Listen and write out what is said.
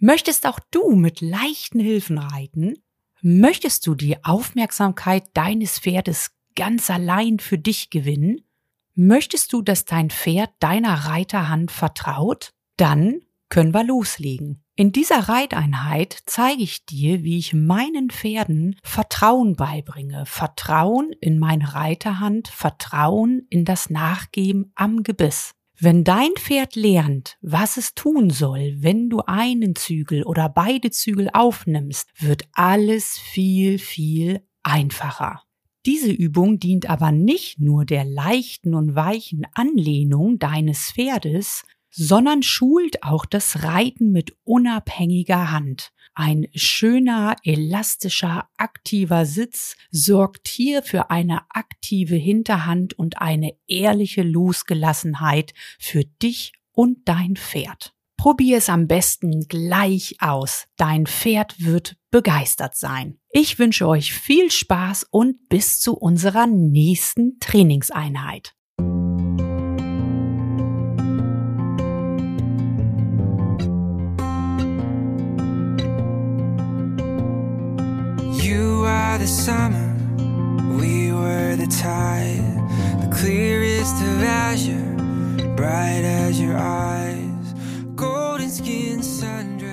Möchtest auch du mit leichten Hilfen reiten? Möchtest du die Aufmerksamkeit deines Pferdes ganz allein für dich gewinnen? Möchtest du, dass dein Pferd deiner Reiterhand vertraut? Dann können wir loslegen. In dieser Reiteinheit zeige ich dir, wie ich meinen Pferden Vertrauen beibringe. Vertrauen in meine Reiterhand, Vertrauen in das Nachgeben am Gebiss. Wenn dein Pferd lernt, was es tun soll, wenn du einen Zügel oder beide Zügel aufnimmst, wird alles viel, viel einfacher. Diese Übung dient aber nicht nur der leichten und weichen Anlehnung deines Pferdes, sondern schult auch das Reiten mit unabhängiger Hand. Ein schöner, elastischer, aktiver Sitz sorgt hier für eine aktive Hinterhand und eine ehrliche Losgelassenheit für dich und dein Pferd. Probier es am besten gleich aus. Dein Pferd wird begeistert sein. Ich wünsche euch viel Spaß und bis zu unserer nächsten Trainingseinheit. The summer, we were the tide, the clearest of azure, bright as your eyes, golden skin, sun.